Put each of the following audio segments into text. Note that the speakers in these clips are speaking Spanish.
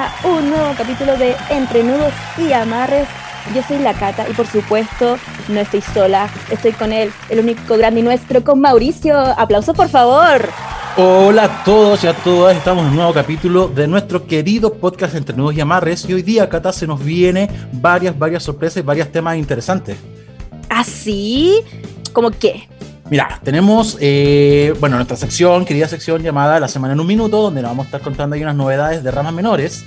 a un nuevo capítulo de Entre Nudos y Amarres. Yo soy la Cata y por supuesto no estoy sola, estoy con él, el único grande nuestro, con Mauricio. Aplausos por favor. Hola a todos y a todas, estamos en un nuevo capítulo de nuestro querido podcast Entre Nudos y Amarres y hoy día, Cata, se nos viene varias, varias sorpresas y varios temas interesantes. ¿Así? ¿Cómo qué? Mira, tenemos, eh, bueno, nuestra sección, querida sección llamada La Semana en un Minuto, donde nos vamos a estar contando ahí unas novedades de ramas menores.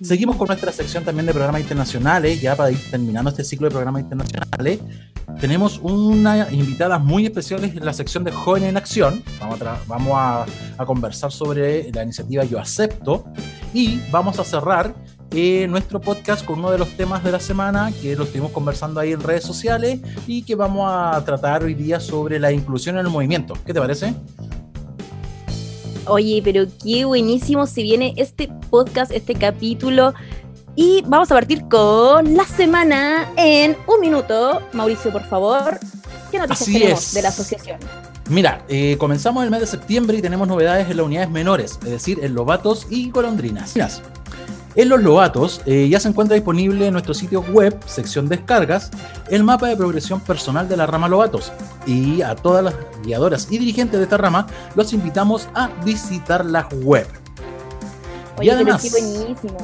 Seguimos con nuestra sección también de programas internacionales, ya para ir terminando este ciclo de programas internacionales. Tenemos una invitada muy especial en la sección de Jóvenes en Acción. Vamos, a conversar sobre la iniciativa Yo Acepto. Y vamos a cerrar eh, nuestro podcast con uno de los temas de la semana que lo estuvimos conversando ahí en redes sociales y que vamos a tratar hoy día sobre la inclusión en el movimiento. ¿Qué te parece? Oye, pero qué buenísimo si viene este podcast, este capítulo. Y vamos a partir con la semana en un minuto. Mauricio, por favor, ¿qué noticias Así tenemos es. de la asociación? Mira, eh, comenzamos el mes de septiembre y tenemos novedades en las unidades menores, es decir, en lobatos y golondrinas. En los lobatos eh, ya se encuentra disponible en nuestro sitio web, sección descargas, el mapa de progresión personal de la rama lobatos. Y a todas las guiadoras y dirigentes de esta rama los invitamos a visitar la web. Oye, y además, pero qué buenísimo.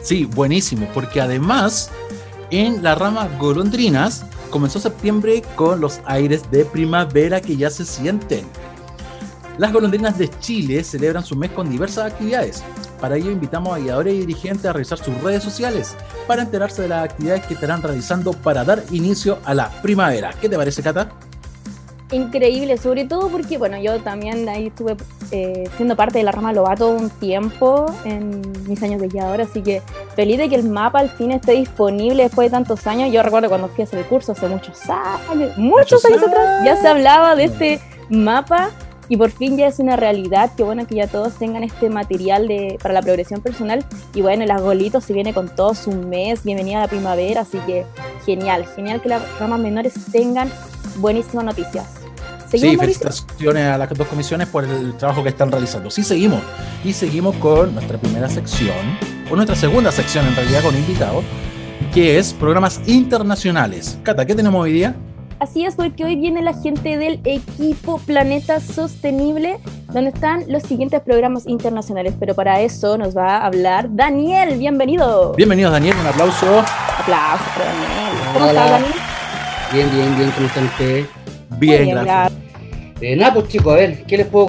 Sí, buenísimo, porque además en la rama golondrinas comenzó septiembre con los aires de primavera que ya se sienten. Las golondrinas de Chile celebran su mes con diversas actividades. Para ello invitamos a guiadores y dirigentes a revisar sus redes sociales para enterarse de las actividades que estarán realizando para dar inicio a la primavera. ¿Qué te parece, Cata? Increíble, sobre todo porque, bueno, yo también ahí estuve eh, siendo parte de la rama Lobato un tiempo en mis años de guiadora, así que feliz de que el mapa al fin esté disponible después de tantos años. Yo recuerdo cuando fui a hacer el curso hace muchos años, muchos, Muchos años atrás, ya se hablaba de este mapa y por fin ya es una realidad. Qué bueno que ya todos tengan este material de, para la progresión personal. Y bueno, las Golitos se viene con todo su mes, bienvenida a la primavera, así que genial, genial que las ramas menores tengan buenísimas noticias. Sí, felicitaciones a las dos comisiones por el trabajo que están realizando. Sí, seguimos. Y seguimos con nuestra primera sección, o nuestra segunda sección en realidad con invitados, que es programas internacionales. Cata, ¿qué tenemos hoy día? Así es, porque hoy viene la gente del equipo Planeta Sostenible, donde están los siguientes programas internacionales. Pero para eso nos va a hablar Daniel. Bienvenido. Bienvenidos, Daniel, un aplauso. Aplausos para Daniel. ¿Cómo estás, Daniel? Bien, bien, bien, ¿cómo están ustedes? Bien, gracias. Eh, nada, pues chicos, a ver, ¿qué les puedo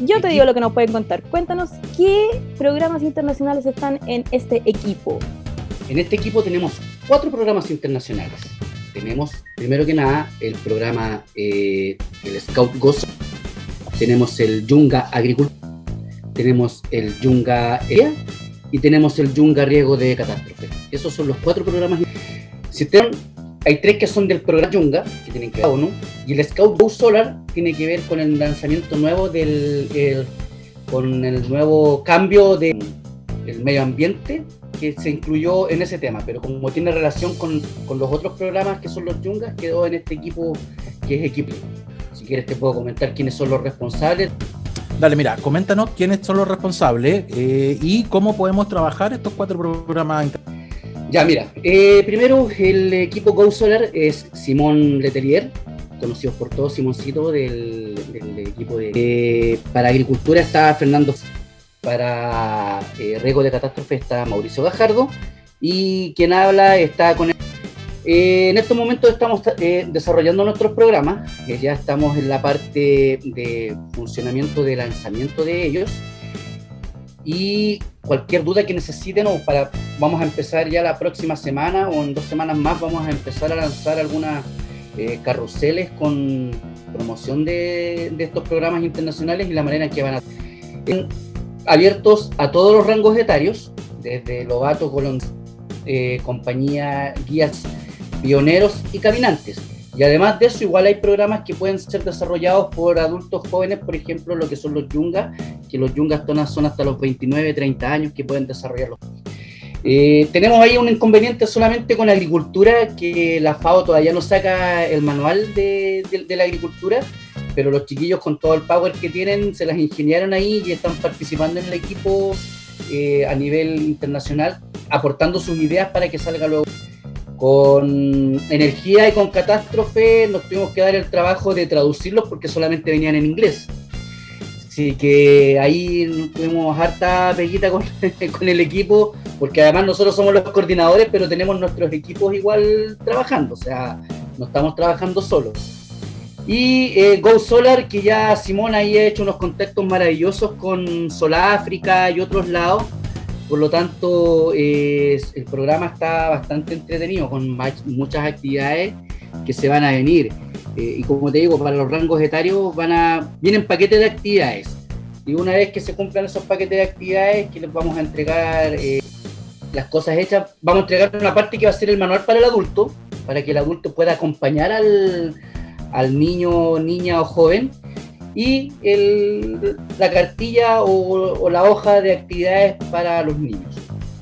Yo te digo lo que nos pueden contar. Cuéntanos qué programas internacionales están en este equipo. En este equipo tenemos cuatro programas internacionales. Tenemos, primero que nada, el programa, eh, el Scout Gozo. Tenemos el Yunga Agricultura. Tenemos el Yunga EA. Y tenemos el Yunga Riego de Catástrofe. Esos son los cuatro programas. Si hay tres que son del programa Yunga, que tienen que ver con ONU, y el Scout Go Solar tiene que ver con el lanzamiento nuevo del el- con el nuevo cambio del medio ambiente que se incluyó en ese tema, pero como tiene relación con, con los otros programas que son los Yungas, quedó en este equipo que es equipo. Si quieres te puedo comentar quiénes son los responsables. Dale, mira, coméntanos quiénes son los responsables eh, y cómo podemos trabajar estos cuatro programas. Ya, mira, eh, primero el equipo Go Solar es Simón Letelier, conocido por todos, Simoncito del, del equipo de... eh, para agricultura está Fernando, para eh, riego de catástrofe está Mauricio Gajardo y quien habla está con... Eh, en estos momentos estamos eh, desarrollando nuestros programas, ya estamos en la parte de funcionamiento de lanzamiento de ellos. Y cualquier duda que necesiten o para vamos a empezar ya la próxima semana o en dos semanas más vamos a empezar a lanzar algunas eh, carruseles con promoción de, de estos programas internacionales y la manera en que van a abiertos a todos los rangos etarios desde Lobato, Colón, eh, compañía, guías, pioneros y caminantes. Y además de eso, igual hay programas que pueden ser desarrollados por adultos jóvenes, por ejemplo, lo que son los yungas, que los yungas son- hasta los 29, 30 años que pueden desarrollarlos. Eh, tenemos ahí un inconveniente solamente con la agricultura, que la FAO todavía no saca el manual de, de- de la agricultura, pero los chiquillos con todo el power que tienen se las ingeniaron ahí y están participando en el equipo eh, a nivel internacional, aportando sus ideas para que salga luego. Con energía y con catástrofe nos tuvimos que dar el trabajo de traducirlos porque solamente venían en inglés. Así que ahí tuvimos harta peguita con, con, el equipo, porque además nosotros somos los coordinadores, pero tenemos nuestros equipos igual trabajando, o sea, no estamos trabajando solos. Y eh, Go Solar, que ya Simón ahí ha hecho unos contactos maravillosos con Soláfrica y otros lados, por lo tanto, el programa está bastante entretenido, con muchas actividades que se van a venir. Eh, y como te digo, para los rangos etarios van a, vienen paquetes de actividades. Y una vez que se cumplan esos paquetes de actividades, que les vamos a entregar eh, las cosas hechas, vamos a entregar una parte que va a ser el manual para el adulto, para que el adulto pueda acompañar al, al niño, niña o joven y el, la cartilla o, la hoja de actividades para los niños.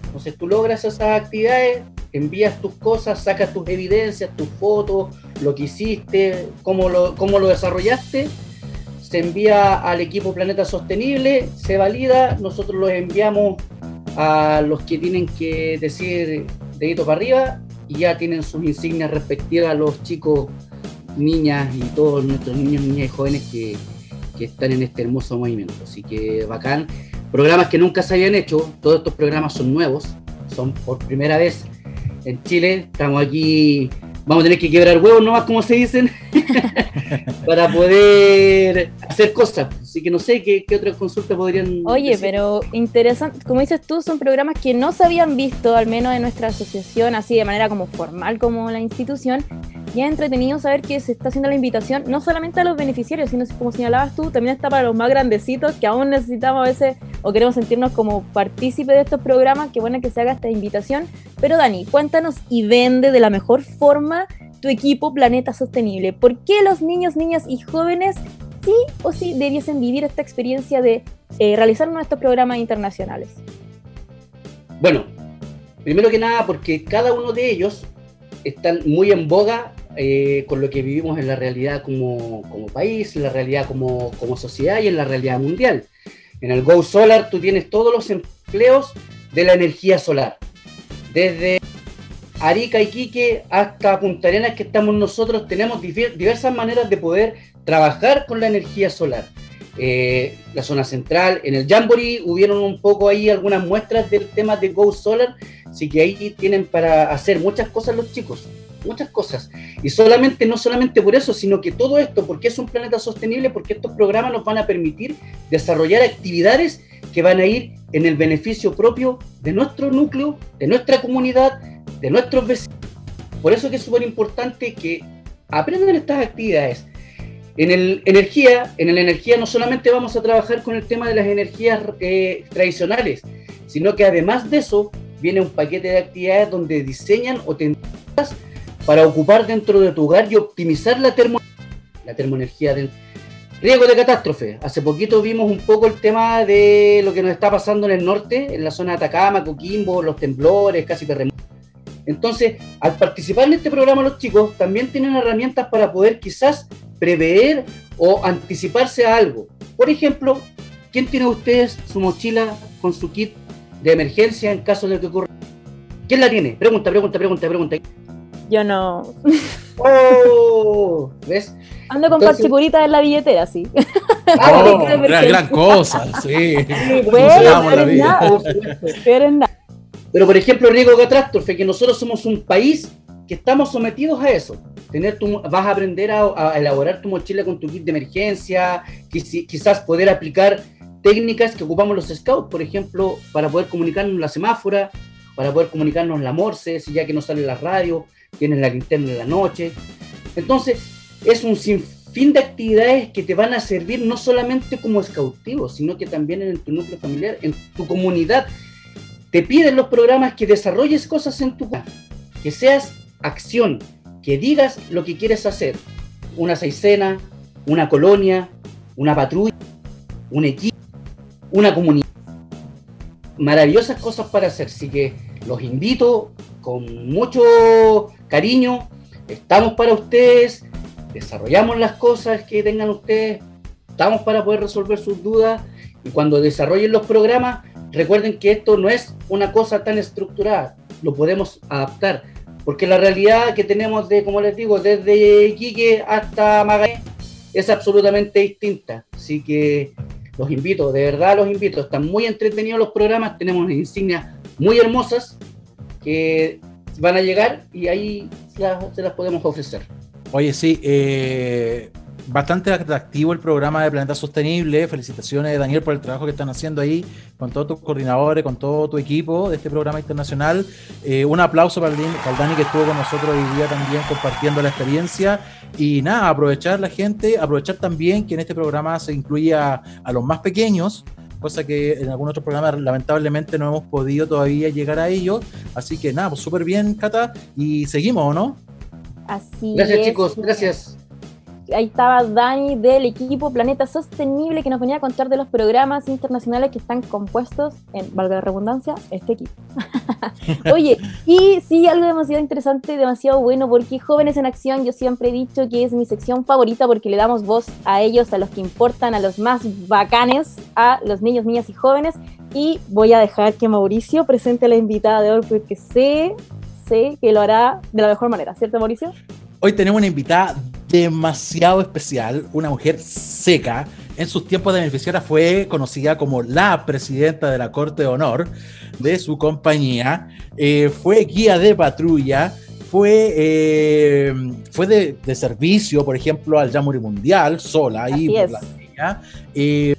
Entonces tú logras esas actividades, envías tus cosas, sacas tus evidencias, tus fotos, lo que hiciste, cómo lo, cómo lo desarrollaste, se envía al equipo Planeta Sostenible, se valida, nosotros los enviamos a los que tienen que decir dedito para arriba y ya tienen sus insignias respectivas los chicos, niñas y todos nuestros niños, niñas y jóvenes que, que están en este hermoso movimiento. Así que bacán. Programas que nunca se habían hecho, todos estos programas son nuevos, son por primera vez en Chile. Estamos aquí, vamos a tener que quebrar huevos nomás, como se dicen, para poder hacer cosas. Así que no sé qué, qué otras consultas podrían. Oye, pero interesante, como dices tú, son programas que no se habían visto, al menos en nuestra asociación, así de manera como formal como la institución y es entretenido saber que se está haciendo la invitación no solamente a los beneficiarios, sino como señalabas tú, también está para los más grandecitos que aún necesitamos a veces o queremos sentirnos como partícipes de estos programas, que bueno que se haga esta invitación. Pero Dani, cuéntanos y vende de la mejor forma tu equipo Planeta Sostenible. ¿Por qué los niños, niñas y jóvenes sí o sí debiesen vivir esta experiencia de eh, realizar nuestros programas internacionales? Bueno, primero que nada porque cada uno de ellos están muy en boga eh, con lo que vivimos en la realidad como, como, país, en la realidad como, como sociedad y en la realidad mundial. En el Go Solar tú tienes todos los empleos de la energía solar. Desde Arica y Quique hasta Punta Arenas que estamos nosotros, tenemos diversas maneras de poder trabajar con la energía solar. Eh, la zona central, en el Jamboree hubieron un poco ahí algunas muestras del tema de Go Solar, así que ahí tienen para hacer muchas cosas los chicos muchas cosas. Y no solamente por eso, sino que todo esto, porque es un planeta sostenible, porque estos programas nos van a permitir desarrollar actividades que van a ir en el beneficio propio de nuestro núcleo, de nuestra comunidad, de nuestros vecinos. Por eso que es súper importante que aprendan estas actividades. En el energía, en la energía no solamente vamos a trabajar con el tema de las energías eh, tradicionales, sino que además de eso viene un paquete de actividades donde diseñan o tendencias para ocupar dentro de tu hogar y optimizar la, termo la termoenergía del riesgo de catástrofe. Hace poquito vimos un poco el tema de lo que nos está pasando en el norte, en la zona de Atacama, Coquimbo, los temblores, casi terremotos. Entonces, al participar en este programa los chicos también tienen herramientas para poder quizás prever o anticiparse a algo. Por ejemplo, ¿quién tiene ustedes su mochila con su kit de emergencia en caso de que ocurra? ¿Quién la tiene? Pregunta, pregunta, pregunta, pregunta. Yo no. ¡Oh! ¿Ves? Ando con Entonces... en la billetera, sí. Oh, gran, gran, cosa, sí. bueno, Pero, por ejemplo, riesgo catástrofe, que nosotros somos un país que estamos sometidos a eso. Tener tu, vas a aprender a, a, elaborar tu mochila con tu kit de emergencia, quizás poder aplicar técnicas que ocupamos los scouts, por ejemplo, para poder comunicarnos la semáfora, para poder comunicarnos la morse, si ya que no sale la radio, tienes la linterna en la noche. Entonces, es un sinfín de actividades que te van a servir no solamente como escautivo, sino que también en tu núcleo familiar, en tu comunidad. Te piden los programas que desarrolles cosas en tu casa, que seas acción, que digas lo que quieres hacer. Una seisena, una colonia, una patrulla, un equipo, una comunidad. Maravillosas cosas para hacer, así que los invito con mucho cariño, estamos para ustedes. desarrollamos las cosas que tengan ustedes, estamos para poder resolver sus dudas y cuando desarrollen los programas, recuerden que esto no es una cosa tan estructurada, lo podemos adaptar, porque la realidad que tenemos de, como les digo, desde Iquique hasta Magallanes es absolutamente distinta. Así que los invito, de verdad los invito, están muy entretenidos los programas, tenemos insignias muy hermosas que van a llegar y ahí se las podemos ofrecer. Oye, sí, eh, bastante atractivo el programa de Planeta Sostenible. Felicitaciones, Daniel, por el trabajo que están haciendo ahí con todos tus coordinadores, con todo tu equipo de este programa internacional. Eh, un aplauso para el, Dani que estuvo con nosotros hoy día también compartiendo la experiencia. Y nada, aprovechar la gente, aprovechar también que en este programa se incluya a los más pequeños cosa que en algún otro programa lamentablemente no hemos podido todavía llegar a ellos. Así que nada, pues súper bien, Cata, y seguimos, ¿no? Así Gracias, chicos, gracias ahí estaba Dani del equipo Planeta Sostenible que nos venía a contar de los programas internacionales que están compuestos en, valga la redundancia, este equipo. Oye, y sí, algo demasiado interesante, demasiado bueno, porque Jóvenes en Acción, yo siempre he dicho que es mi sección favorita porque le damos voz a ellos, a los que importan, a los más bacanes, a los niños, niñas y jóvenes. Y voy a dejar que Mauricio presente a la invitada de hoy porque sé, sé que lo hará de la mejor manera, ¿cierto Mauricio? Hoy tenemos una invitada demasiado especial, una mujer seca. En sus tiempos de beneficiaria fue conocida como la presidenta de la Corte de Honor de su compañía. Eh, fue guía de patrulla, fue, eh, fue de, servicio, por ejemplo, al Yamuri Mundial, sola, ahí por la eh,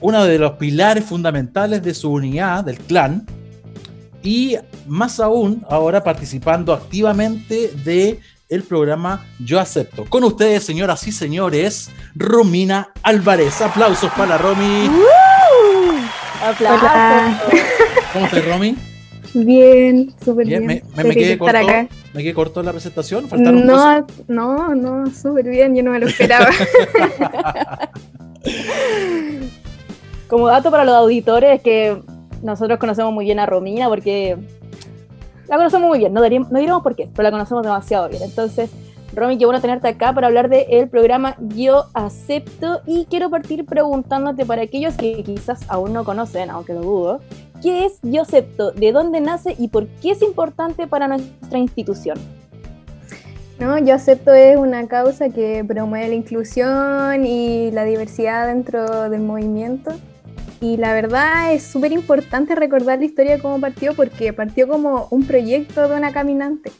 uno de los pilares fundamentales de su unidad, del clan, y más aún ahora participando activamente de el programa Yo Acepto. Con ustedes, señoras y señores, Romina Álvarez. Aplausos para Romy. ¡Uh! Aplausos. ¿Cómo estás, Romy? Bien, súper bien. Me, me, quedé corto, me quedé corto la presentación. no, no, no, súper bien. Yo no me lo esperaba. Como dato para los auditores, que nosotros conocemos muy bien a Romina porque la conocemos muy bien, no, diríamos, por qué, pero la conocemos demasiado bien. Entonces, Romy, qué bueno tenerte acá para hablar del programa Yo Acepto y quiero partir preguntándote para aquellos que quizás aún no conocen, aunque lo dudo, ¿qué es Yo Acepto? ¿De dónde nace y por qué es importante para nuestra institución? No, Yo Acepto es una causa que promueve la inclusión y la diversidad dentro del movimiento y la verdad es súper importante recordar la historia de cómo partió porque partió como un proyecto de una caminante.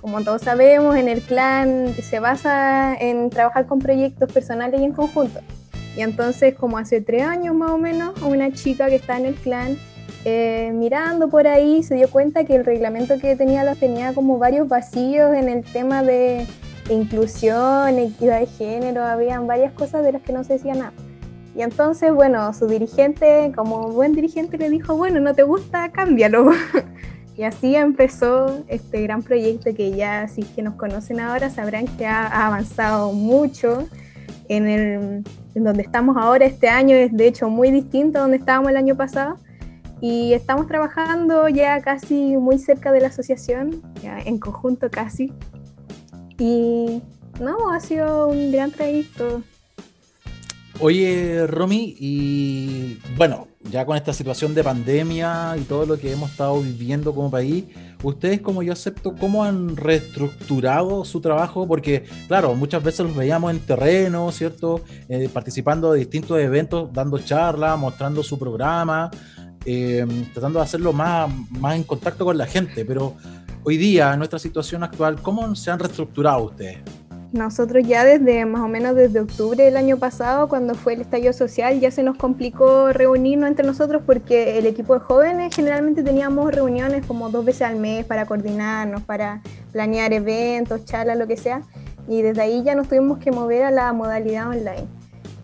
Como todos sabemos, en el clan se basa en trabajar con proyectos personales y en conjunto. Y entonces, como hace tres años más o menos, una chica que está en el clan, eh, mirando por ahí, se dio cuenta que el reglamento que tenía los tenía como varios vacíos en el tema de, inclusión, equidad de género, habían varias cosas de las que no se decía nada. Y entonces, bueno, su dirigente, como buen dirigente, le dijo, bueno, no te gusta, cámbialo. y así empezó este gran proyecto que ya, si que nos conocen ahora, sabrán que ha, avanzado mucho. En, el, donde estamos ahora este año es de hecho muy distinto a donde estábamos el año pasado. Y estamos trabajando ya casi muy cerca de la asociación, ya en conjunto casi. Y no, ha sido un gran trayecto Oye, Romy, y bueno, ya con esta situación de pandemia y todo lo que hemos estado viviendo como país, ustedes, como yo acepto, ¿cómo han reestructurado su trabajo? Porque, claro, muchas veces los veíamos en terreno, ¿cierto? Eh, participando de distintos eventos, dando charlas, mostrando su programa, eh, tratando de hacerlo más, más en contacto con la gente. Pero hoy día, en nuestra situación actual, ¿cómo se han reestructurado ustedes? Nosotros ya desde más o menos desde octubre del año pasado, cuando fue el estallido social, ya se nos complicó reunirnos entre nosotros porque el equipo de jóvenes generalmente teníamos reuniones como dos veces al mes para coordinarnos, para planear eventos, charlas, lo que sea. Y desde ahí ya nos tuvimos que mover a la modalidad online.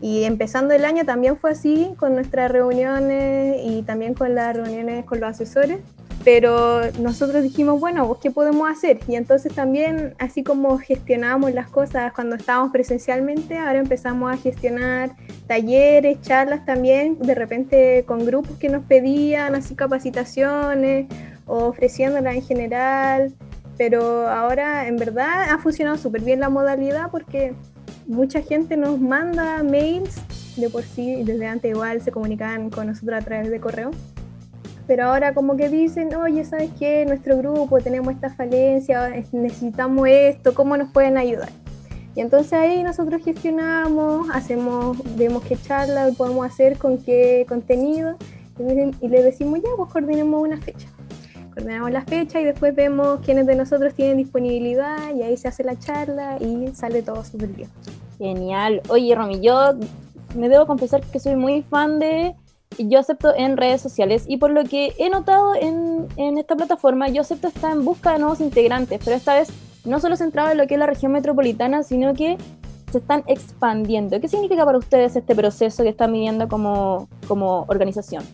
Y empezando el año también fue así, con nuestras reuniones y también con las reuniones con los asesores pero nosotros dijimos, bueno, ¿qué podemos hacer? Y entonces también, así como gestionábamos las cosas cuando estábamos presencialmente, ahora empezamos a gestionar talleres, charlas también, de repente con grupos que nos pedían, así capacitaciones, o ofreciéndolas en general. Pero ahora, en verdad, ha funcionado súper bien la modalidad porque mucha gente nos manda mails, de por sí, desde antes igual se comunicaban con nosotros a través de correo, pero ahora como que dicen, oye, ¿sabes qué? Nuestro grupo tenemos esta falencia, necesitamos esto, ¿cómo nos pueden ayudar? Y entonces ahí nosotros gestionamos, hacemos, vemos qué charla podemos hacer, con qué contenido, y, le decimos, ya, pues coordinemos una fecha. Coordinamos la fecha y después vemos quiénes de nosotros tienen disponibilidad y ahí se hace la charla y sale todo súper bien. Genial. Oye, Romy, yo me debo confesar que soy muy fan de yo acepto en redes sociales y por lo que he notado en, en, esta plataforma, yo acepto está en busca de nuevos integrantes, pero esta vez no solo centrado en lo que es la región metropolitana, sino que se están expandiendo. ¿Qué significa para ustedes este proceso que están viviendo como, como organización?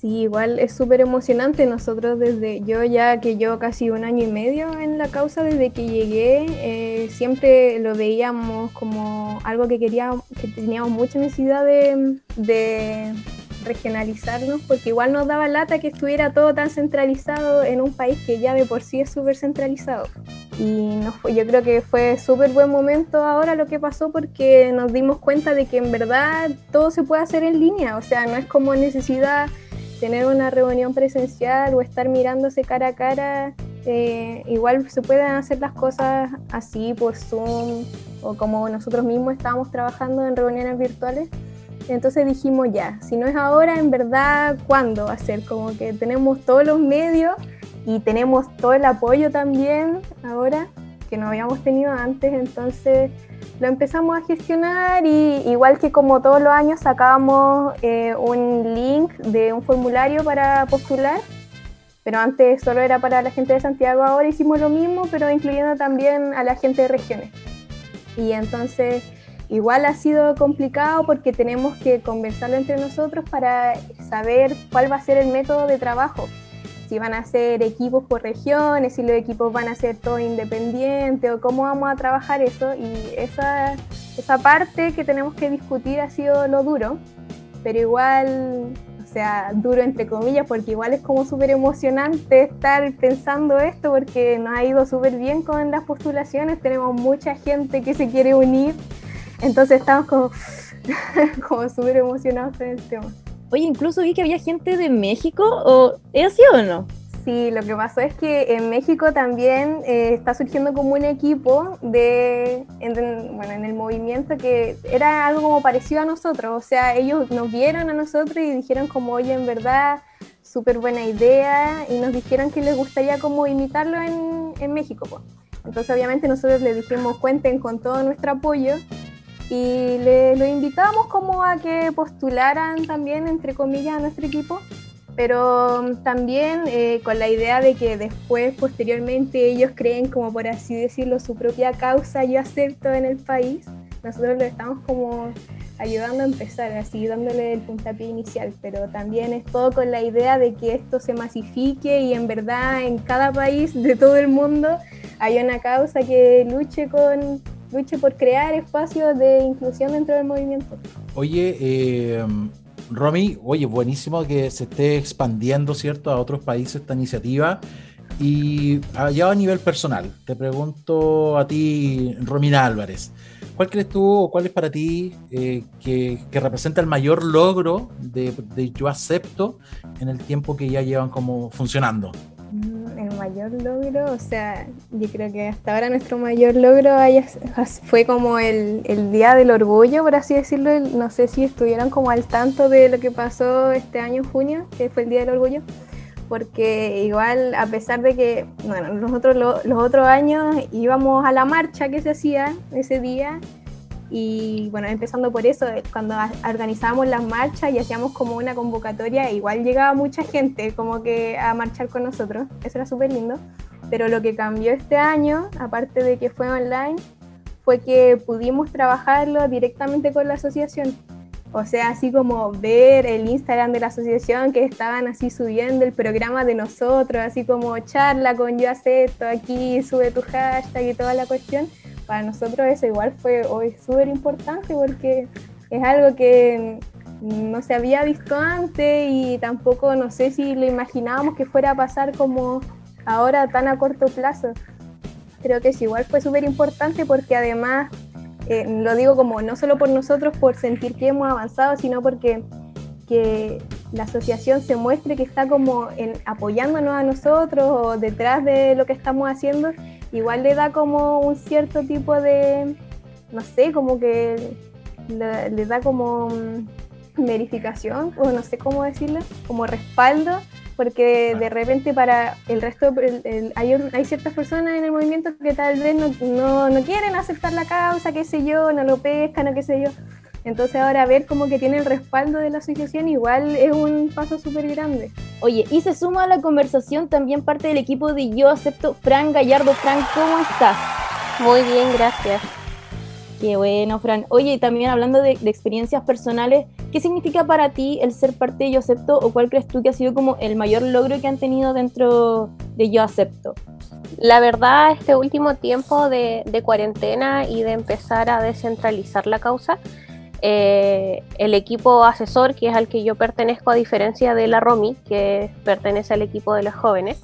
Sí, igual es súper emocionante. Nosotros desde yo ya que llevo casi un año y medio en la causa desde que llegué, eh, siempre lo veíamos como algo que queríamos, que teníamos mucha necesidad de regionalizarnos, porque igual nos daba lata que estuviera todo tan centralizado en un país que ya de por sí es súper centralizado. Y yo creo que fue súper buen momento ahora lo que pasó porque nos dimos cuenta de que en verdad todo se puede hacer en línea, o sea, no es como necesidad tener una reunión presencial o estar mirándose cara a cara. Eh, igual se pueden hacer las cosas así por Zoom o como nosotros mismos estábamos trabajando en reuniones virtuales entonces dijimos ya, si no es ahora, en verdad, ¿cuándo va a ser? Como que tenemos todos los medios y tenemos todo el apoyo también ahora que no habíamos tenido antes, entonces lo empezamos a gestionar y igual que como todos los años sacábamos eh, un link de un formulario para postular, pero antes solo era para la gente de Santiago, ahora hicimos lo mismo, pero incluyendo también a la gente de regiones. Y entonces Igual ha sido complicado porque tenemos que conversarlo entre nosotros para saber cuál va a ser el método de trabajo. Si van a ser equipos por regiones, si los equipos van a ser todo independientes o cómo vamos a trabajar eso. Y esa, esa parte que tenemos que discutir ha sido lo duro, pero igual, o sea, duro entre comillas, porque igual es como súper emocionante estar pensando esto porque nos ha ido súper bien con las postulaciones, tenemos mucha gente que se quiere unir entonces estamos como, como súper emocionados con el tema. Oye, incluso vi que había gente de México, ¿o ¿es así o no? Sí, lo que pasó es que en México también eh, está surgiendo como un equipo de, en, bueno, en el movimiento que era algo como parecido a nosotros, o sea, ellos nos vieron a nosotros y dijeron como, oye, en verdad, súper buena idea, y nos dijeron que les gustaría como imitarlo en, en México. Pues. Entonces, obviamente, nosotros les dijimos, cuenten con todo nuestro apoyo, y le, lo invitamos como a que postularan también, entre comillas, a nuestro equipo, pero también eh, con la idea de que después, posteriormente, ellos creen como por así decirlo su propia causa yo acepto en el país. Nosotros lo estamos como ayudando a empezar, así dándole el puntapié inicial, pero también es todo con la idea de que esto se masifique y en verdad en cada país de todo el mundo hay una causa que luche con luche por crear espacios de inclusión dentro del movimiento. Oye, eh, Romy, oye, buenísimo que se esté expandiendo, ¿cierto?, a otros países esta iniciativa. Y allá a nivel personal, te pregunto a ti, Romina Álvarez, ¿cuál crees tú o cuál es para ti eh, que, representa el mayor logro de, de Yo Acepto en el tiempo que ya llevan como funcionando? Mayor logro, o sea, yo creo que hasta ahora nuestro mayor logro fue como el, el, Día del Orgullo, por así decirlo. No sé si estuvieron como al tanto de lo que pasó este año en junio, que fue el Día del Orgullo, porque igual, a pesar de que, bueno, nosotros los otros años íbamos a la marcha que se hacía ese día y bueno, empezando por eso, cuando organizábamos las marchas y hacíamos como una convocatoria, igual llegaba mucha gente como que a marchar con nosotros, eso era súper lindo. Pero lo que cambió este año, aparte de que fue online, fue que pudimos trabajarlo directamente con la asociación. O sea, así como ver el Instagram de la asociación que estaban así subiendo el programa de nosotros, así como charla con yo acepto, aquí sube tu hashtag y toda la cuestión para nosotros eso igual fue hoy súper importante porque es algo que no se había visto antes y tampoco no sé si lo imaginábamos que fuera a pasar como ahora tan a corto plazo. Creo que es igual fue súper importante porque además eh, lo digo como no solo por nosotros, por sentir que hemos avanzado, sino porque que la asociación se muestre que está como apoyándonos a nosotros o detrás de lo que estamos haciendo, igual le da como un cierto tipo de, no sé, como que le, da como mm, verificación, o no sé cómo decirlo, como respaldo, porque de repente para el resto, hay, hay, ciertas personas en el movimiento que tal vez no, no, no quieren aceptar la causa, qué sé yo, no lo pescan o qué sé yo entonces ahora ver como que tiene el respaldo de la asociación igual es un paso súper grande. Oye, y se suma a la conversación también parte del equipo de Yo Acepto, Fran Gallardo. Fran, ¿cómo estás? Muy bien, gracias. Qué bueno, Fran. Oye, también hablando de, experiencias personales, ¿qué significa para ti el ser parte de Yo Acepto o cuál crees tú que ha sido como el mayor logro que han tenido dentro de Yo Acepto? La verdad, este último tiempo de, de cuarentena y de empezar a descentralizar la causa, eh, el equipo asesor, que es al que yo pertenezco a diferencia de la ROMI, que pertenece al equipo de los jóvenes,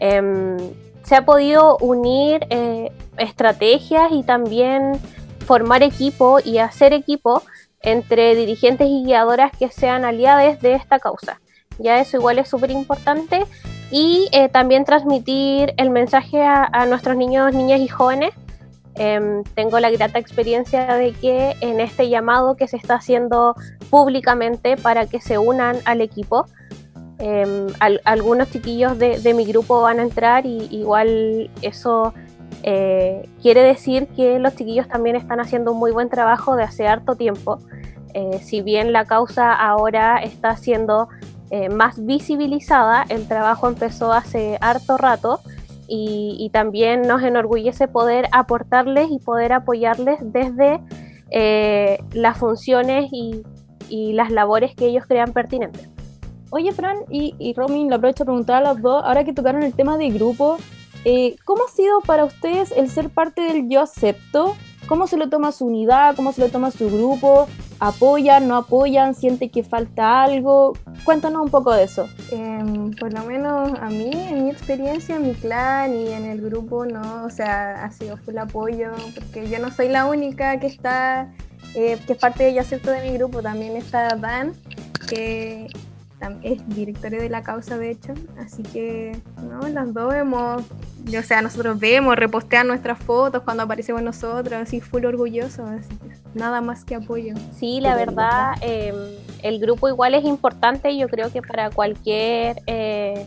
em, se ha podido unir eh, estrategias y también formar equipo y hacer equipo entre dirigentes y guiadoras que sean aliadas de esta causa. Ya eso igual es súper importante y eh, también transmitir el mensaje a nuestros niños, niñas y jóvenes Em, tengo la grata experiencia de que en este llamado que se está haciendo públicamente para que se unan al equipo, em, algunos chiquillos de, mi grupo van a entrar y igual eso eh, quiere decir que los chiquillos también están haciendo un muy buen trabajo de hace harto tiempo. Eh, si bien la causa ahora está siendo eh, más visibilizada, el trabajo empezó hace harto rato y, también nos enorgullece poder aportarles y poder apoyarles desde eh, las funciones y, las labores que ellos crean pertinentes. Oye, Fran y, y Romy, lo aprovecho a preguntar a las dos, ahora que tocaron el tema de grupo, eh, ¿cómo ha sido para ustedes el ser parte del Yo Acepto? ¿Cómo se lo toma su unidad? ¿Cómo se lo toma su grupo? ¿Apoyan? ¿No apoyan? ¿Siente que falta algo? Cuéntanos un poco de eso. Em, por lo menos a mí, en mi experiencia, en mi clan y en el grupo, no, o sea, ha sido full apoyo, porque yo no soy la única que está, eh, que es parte de Yo Acepto de mi grupo, también está Dan, que es directorio de la causa, de hecho. Así que, no, las dos hemos, o sea, nosotros vemos, repostean nuestras fotos cuando aparecemos nosotros, así full orgullosos, así nada más que apoyo. Sí, la verdad, em, el grupo igual es importante, yo creo que para cualquier, eh,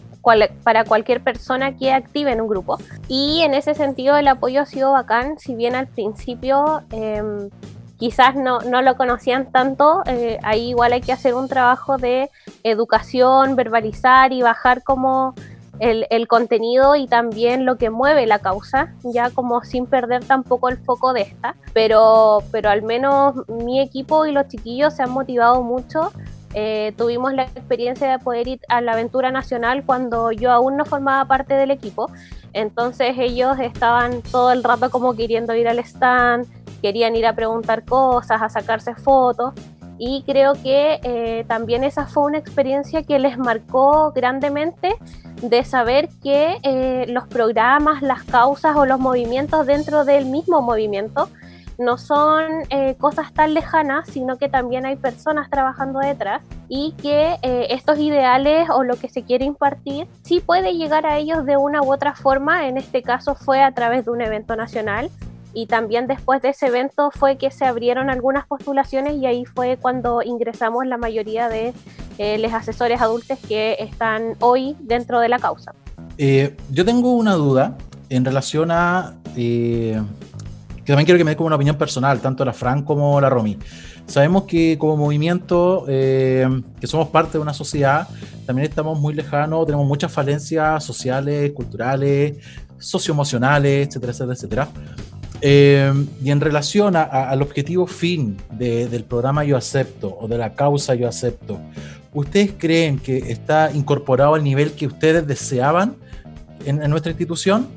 para cualquier persona que active en un grupo. Y en ese sentido el apoyo ha sido bacán, si bien al principio... Em, quizás no, no, lo conocían tanto, eh, ahí igual hay que hacer un trabajo de educación, verbalizar y bajar como el, el, contenido y también lo que mueve la causa, ya como sin perder tampoco el foco de esta, pero, pero al menos mi equipo y los chiquillos se han motivado mucho. Eh, tuvimos la experiencia de poder ir a la aventura nacional cuando yo aún no formaba parte del equipo, entonces ellos estaban todo el rato como queriendo ir al stand, querían ir a preguntar cosas, a sacarse fotos. Y creo que eh, también esa fue una experiencia que les marcó grandemente de saber que eh, los programas, las causas o los movimientos dentro del mismo movimiento no son eh, cosas tan lejanas, sino que también hay personas trabajando detrás y que estos ideales o lo que se quiere impartir sí puede llegar a ellos de una u otra forma. En este caso fue a través de un evento nacional y también después de ese evento fue que se abrieron algunas postulaciones y ahí fue cuando ingresamos la mayoría de eh, los asesores adultos que están hoy dentro de la causa. Eh, yo tengo una duda en relación a... Eh, que también quiero que me dé como una opinión personal, tanto la Fran como la Romy. Sabemos que como movimiento, que somos parte de una sociedad, también estamos muy lejanos, tenemos muchas falencias sociales, culturales, socioemocionales, etcétera, etcétera, etcétera. Eh, y en relación al objetivo fin del programa Yo Acepto o de la causa Yo Acepto, ¿ustedes creen que está incorporado al nivel que ustedes deseaban en, nuestra institución?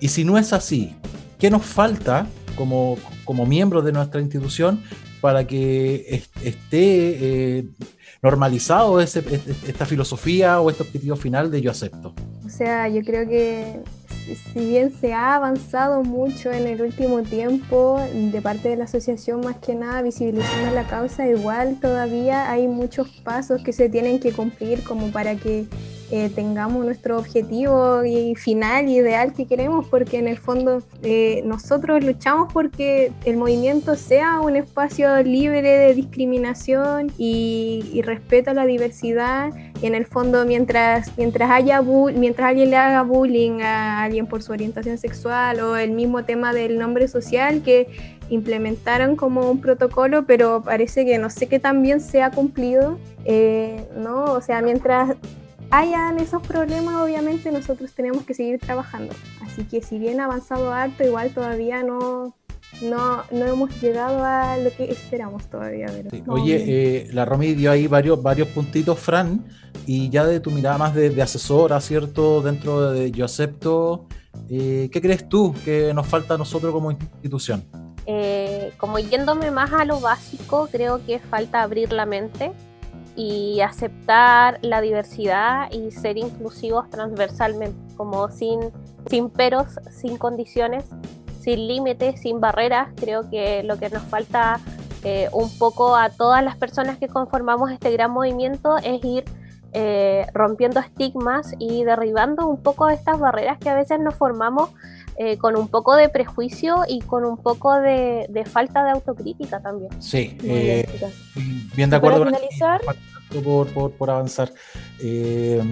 Y si no es así, ¿qué nos falta como, como miembros de nuestra institución para que esté eh, normalizado ese, esta filosofía o este objetivo final de Yo Acepto? O sea, yo creo que si bien se ha avanzado mucho en el último tiempo de parte de la asociación, más que nada visibilizando la causa, igual todavía hay muchos pasos que se tienen que cumplir como para que eh, tengamos nuestro objetivo y final ideal que queremos, porque en el fondo eh, nosotros luchamos porque el movimiento sea un espacio libre de discriminación y, respeto a la diversidad. Y en el fondo, mientras, mientras, haya mientras alguien le haga bullying a alguien por su orientación sexual o el mismo tema del nombre social que implementaron como un protocolo, pero parece que no sé qué tan bien se ha cumplido, eh, ¿no? O sea, mientras hayan esos problemas, obviamente nosotros tenemos que seguir trabajando. Así que si bien ha avanzado harto, igual todavía no, no, no hemos llegado a lo que esperamos todavía. Oye, eh, la Romy dio ahí varios, varios puntitos, Fran, y ya de tu mirada más de, asesora, ¿cierto? Dentro de Yo Acepto, eh, ¿qué crees tú que nos falta a nosotros como institución? Eh, como yéndome más a lo básico, creo que falta abrir la mente y aceptar la diversidad y ser inclusivos transversalmente, como sin, sin peros, sin condiciones, sin límites, sin barreras. Creo que lo que nos falta eh, un poco a todas las personas que conformamos este gran movimiento es ir eh, rompiendo estigmas y derribando un poco estas barreras que a veces nos formamos eh, con un poco de prejuicio y con un poco de, falta de autocrítica también. Sí, bien de acuerdo. Para finalizar, por, por, avanzar. Eh,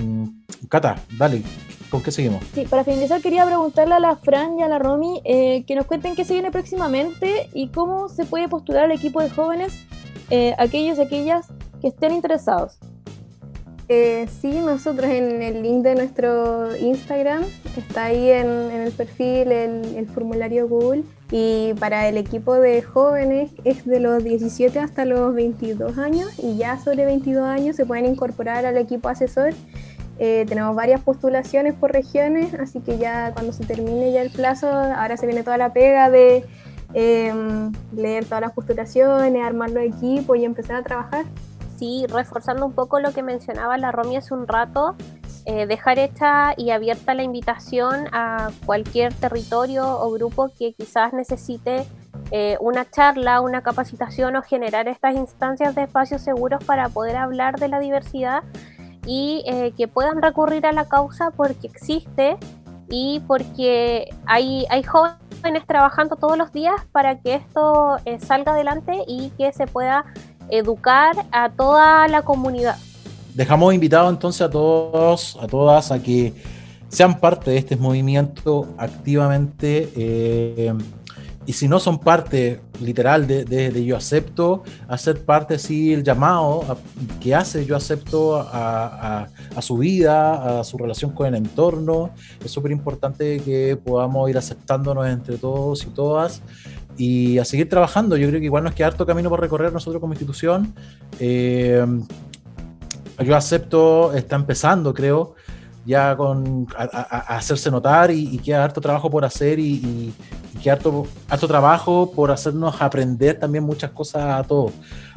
Cata, dale, ¿con qué seguimos? Sí, para finalizar quería preguntarle a la Fran y a la Romy eh, que nos cuenten qué se viene próximamente y cómo se puede postular al equipo de jóvenes, eh, aquellos y aquellas que estén interesados. Eh, sí, nosotros en el link de nuestro Instagram está ahí en, el perfil el, formulario Google y para el equipo de jóvenes es de los 17 hasta los 22 años y ya sobre 22 años se pueden incorporar al equipo asesor. Eh, tenemos varias postulaciones por regiones, así que ya cuando se termine ya el plazo, ahora se viene toda la pega de em, leer todas las postulaciones, armar los equipos y empezar a trabajar sí, reforzando un poco lo que mencionaba la Romy hace un rato, eh, dejar hecha y abierta la invitación a cualquier territorio o grupo que quizás necesite eh, una charla, una capacitación o generar estas instancias de espacios seguros para poder hablar de la diversidad y eh, que puedan recurrir a la causa porque existe y porque hay, hay jóvenes trabajando todos los días para que esto salga adelante y que se pueda educar a toda la comunidad. Dejamos invitados entonces a todos, a todas, a que sean parte de este movimiento activamente. Eh, y si no son parte literal de, Yo Acepto, hacer parte, sí, el llamado que hace Yo Acepto a, a, su vida, a su relación con el entorno. Es súper importante que podamos ir aceptándonos entre todos y todas y a seguir trabajando. Yo creo que igual nos queda harto camino por recorrer nosotros como institución. Eh, yo acepto, está empezando, creo, ya con a, hacerse notar y, queda harto trabajo por hacer y, queda harto, harto, trabajo por hacernos aprender también muchas cosas a todos.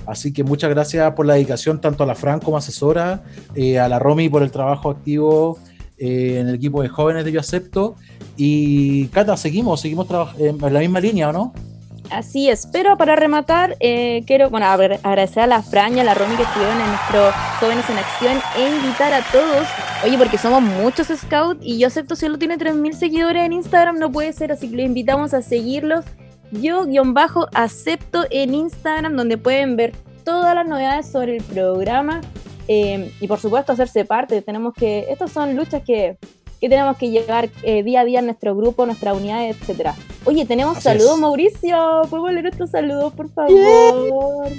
Así que muchas gracias por la dedicación tanto a la Fran como asesora, eh, a la Romy por el trabajo activo eh, en el equipo de jóvenes de Yo Acepto. Y Cata, seguimos, seguimos en la misma línea, ¿o no? Así es, pero para rematar, eh, quiero bueno, agradecer a la Fraña, a la Romy que estuvieron en nuestro Jóvenes en Acción e invitar a todos, oye, porque somos muchos scouts y yo acepto solo tiene 3.000 seguidores en Instagram, no puede ser, así que les invitamos a seguirlos. Yo, guion bajo, acepto en Instagram, donde pueden ver todas las novedades sobre el programa eh, y por supuesto hacerse parte. Tenemos que, estas son luchas que que tenemos que llevar eh, día a día en nuestro grupo, nuestra unidad, etcétera. Oye, tenemos saludos, Mauricio. ¿Podemos leer estos saludos, por favor?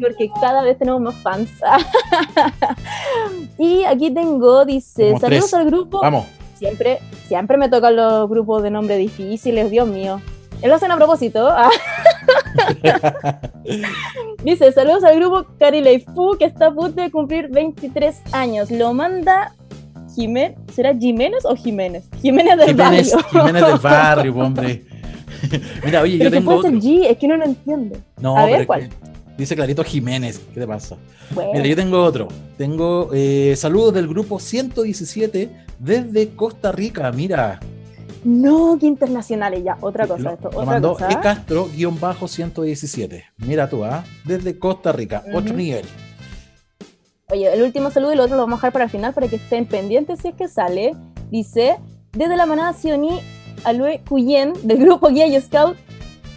Porque cada vez tenemos más fans. y aquí tengo, dice, saludos al grupo. Vamos. Siempre, siempre me tocan los grupos de nombre difíciles, Dios mío. Él lo hacen a propósito. Dice, saludos al grupo Carileifu que está a punto de cumplir 23 años. Lo manda Jiménez, ¿será Jiménez o Jiménez? Jiménez del barrio. Jiménez del barrio, hombre. Mira, oye, yo tengo. Ser G, es que no lo entiendo. No, a ver, ¿cuál? Dice clarito Jiménez, ¿qué te pasa? Mira, yo tengo otro. Tengo eh, saludos del grupo 117 desde Costa Rica. Mira, No, que internacionales, ya, otra cosa. Lo, esto, lo otra mandó cosa. E Castro, guion bajo 117. Mira tú, ¿ah? Desde Costa Rica, otro Ujú. nivel. Oye, el último saludo y el otro lo vamos a dejar para el final para que estén pendientes si es que sale. Dice, desde la manada Sioni Alue Cuyen del grupo Guía y Scout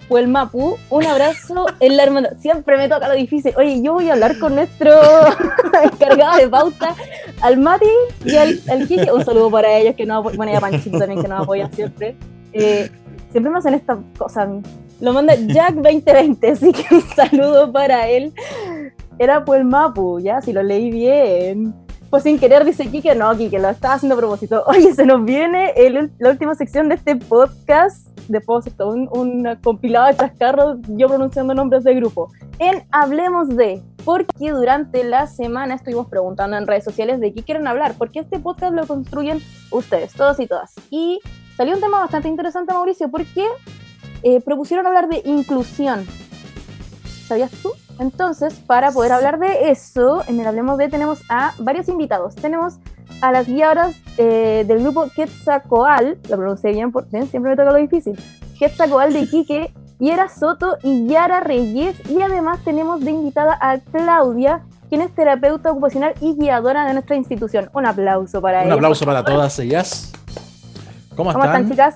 o Mapu, un abrazo en la hermandad. Siempre me toca lo difícil. Oye, yo voy a hablar con nuestro encargado de pauta, al Mati y al, al. Un saludo para ellos que no bueno, y a Panchito también que nos apoyan siempre. Eh, siempre me hacen esta cosa a mí. Lo manda Jack 2020, así que un saludo para él. Era por el Mapu, ya, si lo leí bien. Pues sin querer dice Kike, no, Kike, lo estaba haciendo a propósito. Oye, se nos viene el- la última sección de este podcast, de podcast, un, un compilado de chascarros, yo pronunciando nombres de grupo. En Hablemos de, porque durante la semana estuvimos preguntando en redes sociales de qué quieren hablar, porque este podcast lo construyen ustedes, todos y todas. Y salió un tema bastante interesante, Mauricio, porque eh, propusieron hablar de inclusión. ¿Sabías tú? Entonces, para poder hablar de eso, en el Hablemos de tenemos a varios invitados. Tenemos a las guiadoras eh, del grupo Quetzalcoatl, lo pronuncié bien, por, ¿ven? siempre me toca lo difícil. Quetzalcoatl de Iquique, Yara Soto y Yara Reyes. Y además tenemos de invitada a Claudia, quien es terapeuta ocupacional y guiadora de nuestra institución. Un aplauso para Un ella. aplauso para todas ellas. ¿Cómo, ¿Cómo están, están? chicas?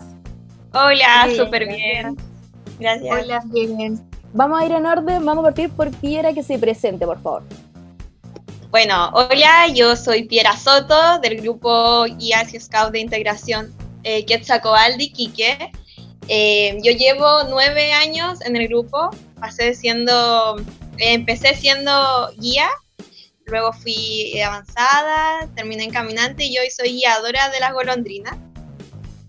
Hola, súper bien. Gracias. Hola, bien. Vamos a ir en orden, vamos a partir por Piera que se presente, por favor. Bueno, hola, yo soy Piera Soto del grupo Guías y Scout de Integración eh, Quetzalcoatl de Iquique. Eh, yo llevo nueve años en el grupo, pasé siendo, eh, empecé siendo guía, luego fui avanzada, terminé en caminante y hoy soy guiadora de las golondrinas.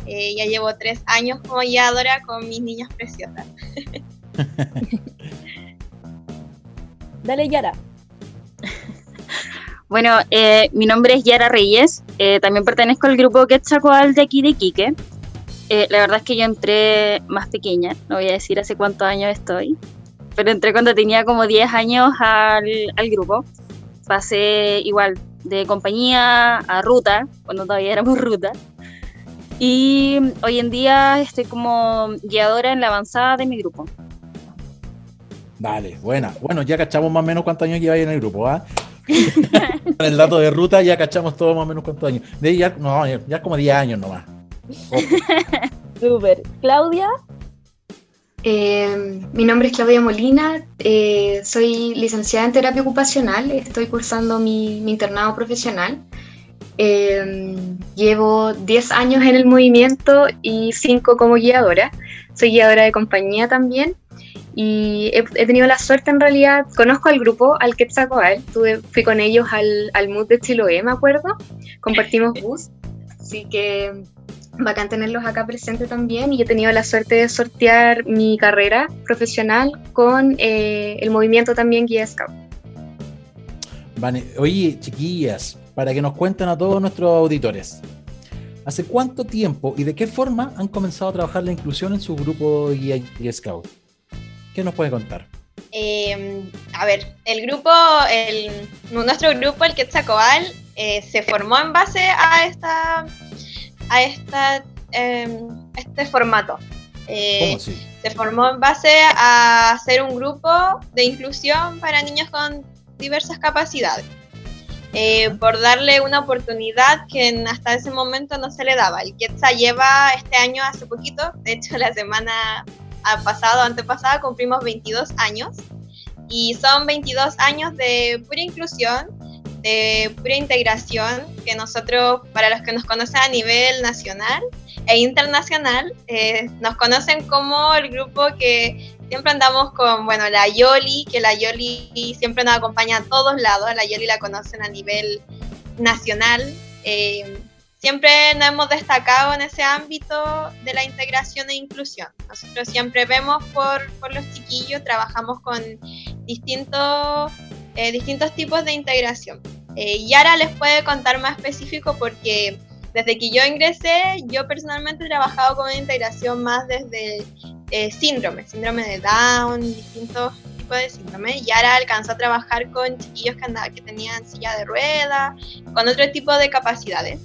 Eh, ya llevo tres años como guiadora con mis niñas preciosas. Dale, Yara. Bueno, eh, mi nombre es Yara Reyes, eh, también pertenezco al grupo Quetzalcoatl de aquí de Iquique. Eh, la verdad es que yo entré más pequeña, no voy a decir hace cuántos años estoy, pero entré cuando tenía como 10 años al, al grupo. Pasé igual de compañía a ruta, cuando todavía éramos ruta. Y hoy en día estoy como guiadora en la avanzada de mi grupo. Dale, buena. Bueno, ya cachamos más o menos cuántos años lleváis en el grupo, ¿ah? Con el dato de ruta ya cachamos todo más o menos cuántos años. De ahí ya, no, ya, ya como 10 años nomás. Ojo. Súper. Claudia, Eh, mi nombre es Claudia Molina, eh, soy licenciada en terapia ocupacional, estoy cursando mi, mi internado profesional. Eh, llevo 10 años en el movimiento y 5 como guiadora. Soy guiadora de compañía también y he, he tenido la suerte en realidad, conozco al grupo, al Quetzalcoatl, tuve, fui con ellos al, al MUT de Chiloé, me acuerdo, compartimos bus, así que bacán tenerlos acá presentes también y he tenido la suerte de sortear mi carrera profesional con eh, el movimiento también Guía Scout. Vale. Oye, chiquillas, para que nos cuenten a todos nuestros auditores, ¿hace cuánto tiempo y de qué forma han comenzado a trabajar la inclusión en su grupo guía y scout? ¿Qué nos puede contar? Eh, a ver, el grupo, el, nuestro grupo, el Quetzalcoatl, eh, se formó en base a esta, a esta, eh, este formato. Eh, ¿Cómo así? se formó en base a hacer un grupo de inclusión para niños con diversas capacidades. eh, por darle una oportunidad que hasta ese momento no se le daba. El Quetzal lleva este año hace poquito, de hecho la semana pasado, antepasada, cumplimos 22 años y son 22 años de pura inclusión, de pura integración, que nosotros, para los que nos conocen a nivel nacional e internacional, eh, nos conocen como el grupo que siempre andamos con, bueno, la Yoli, que la Yoli siempre nos acompaña a todos lados, la Yoli la conocen a nivel nacional. eh, siempre nos hemos destacado en ese ámbito de la integración e inclusión. Nosotros siempre vemos por, los chiquillos, trabajamos con distintos, eh, distintos tipos de integración. Eh, Yara les puede contar más específico porque desde que yo ingresé, yo personalmente he trabajado con integración más desde eh, síndrome, síndrome de Down, distintos tipos de síndrome. Yara alcanzó a trabajar con chiquillos que, andaban, que tenían silla de ruedas, con otro tipo de capacidades.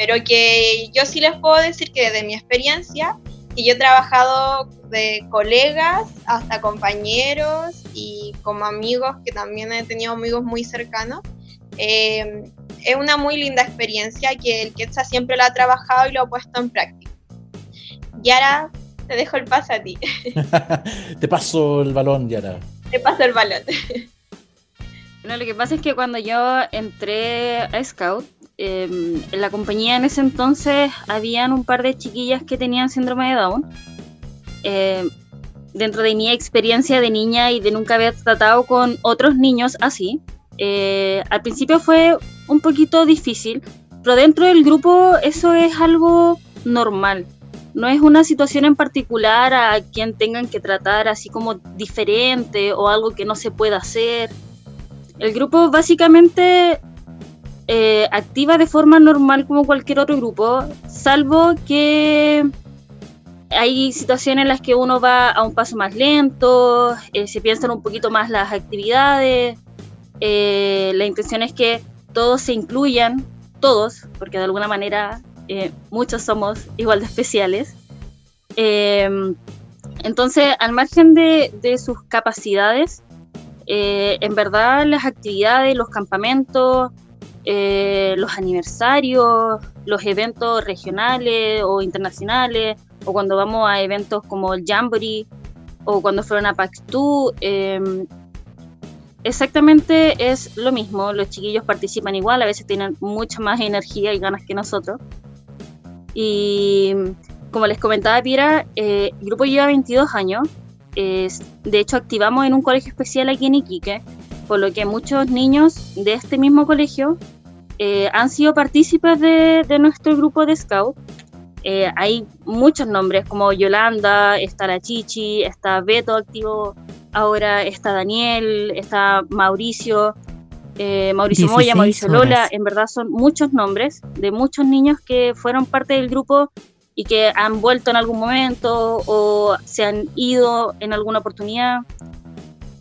Pero que yo sí les puedo decir que desde mi experiencia, que yo he trabajado de colegas hasta compañeros y como amigos, que también he tenido amigos muy cercanos, eh, es una muy linda experiencia que el Quetzal siempre lo ha trabajado y lo ha puesto en práctica. Yara, te dejo el paso a ti. te paso el balón, Yara. Te paso el balón. No, lo que pasa es que cuando yo entré a Scout, em, en la compañía en ese entonces habían un par de chiquillas que tenían síndrome de Down. Em, dentro de mi experiencia de niña y de nunca haber tratado con otros niños así, eh, al principio fue un poquito difícil, pero dentro del grupo eso es algo normal. No es una situación en particular a quien tengan que tratar así como diferente o algo que no se pueda hacer el grupo básicamente eh, activa de forma normal como cualquier otro grupo, salvo que hay situaciones en las que uno va a un paso más lento, eh, se piensan un poquito más las actividades, eh, la intención es que todos se incluyan, todos, porque de alguna manera muchos somos igual de especiales. entonces, al margen de sus capacidades, en verdad las actividades, los campamentos, eh, los aniversarios, los eventos regionales o internacionales, o cuando vamos a eventos como el Jamboree, o cuando fueron a PAX2, em, exactamente es lo mismo. Los chiquillos participan igual, a veces tienen mucha más energía y ganas que nosotros. Y como les comentaba Pira, eh, el grupo lleva 22 años de hecho, activamos en un colegio especial aquí en Iquique, por lo que muchos niños de este mismo colegio eh, han sido partícipes de, nuestro grupo de Scout. Eh, hay muchos nombres como Yolanda, está la Chichi, está Beto activo ahora, está Daniel, está Mauricio, eh, Mauricio Moya, Mauricio Lola, en verdad son muchos nombres de muchos niños que fueron parte del grupo y que han vuelto en algún momento o se han ido en alguna oportunidad.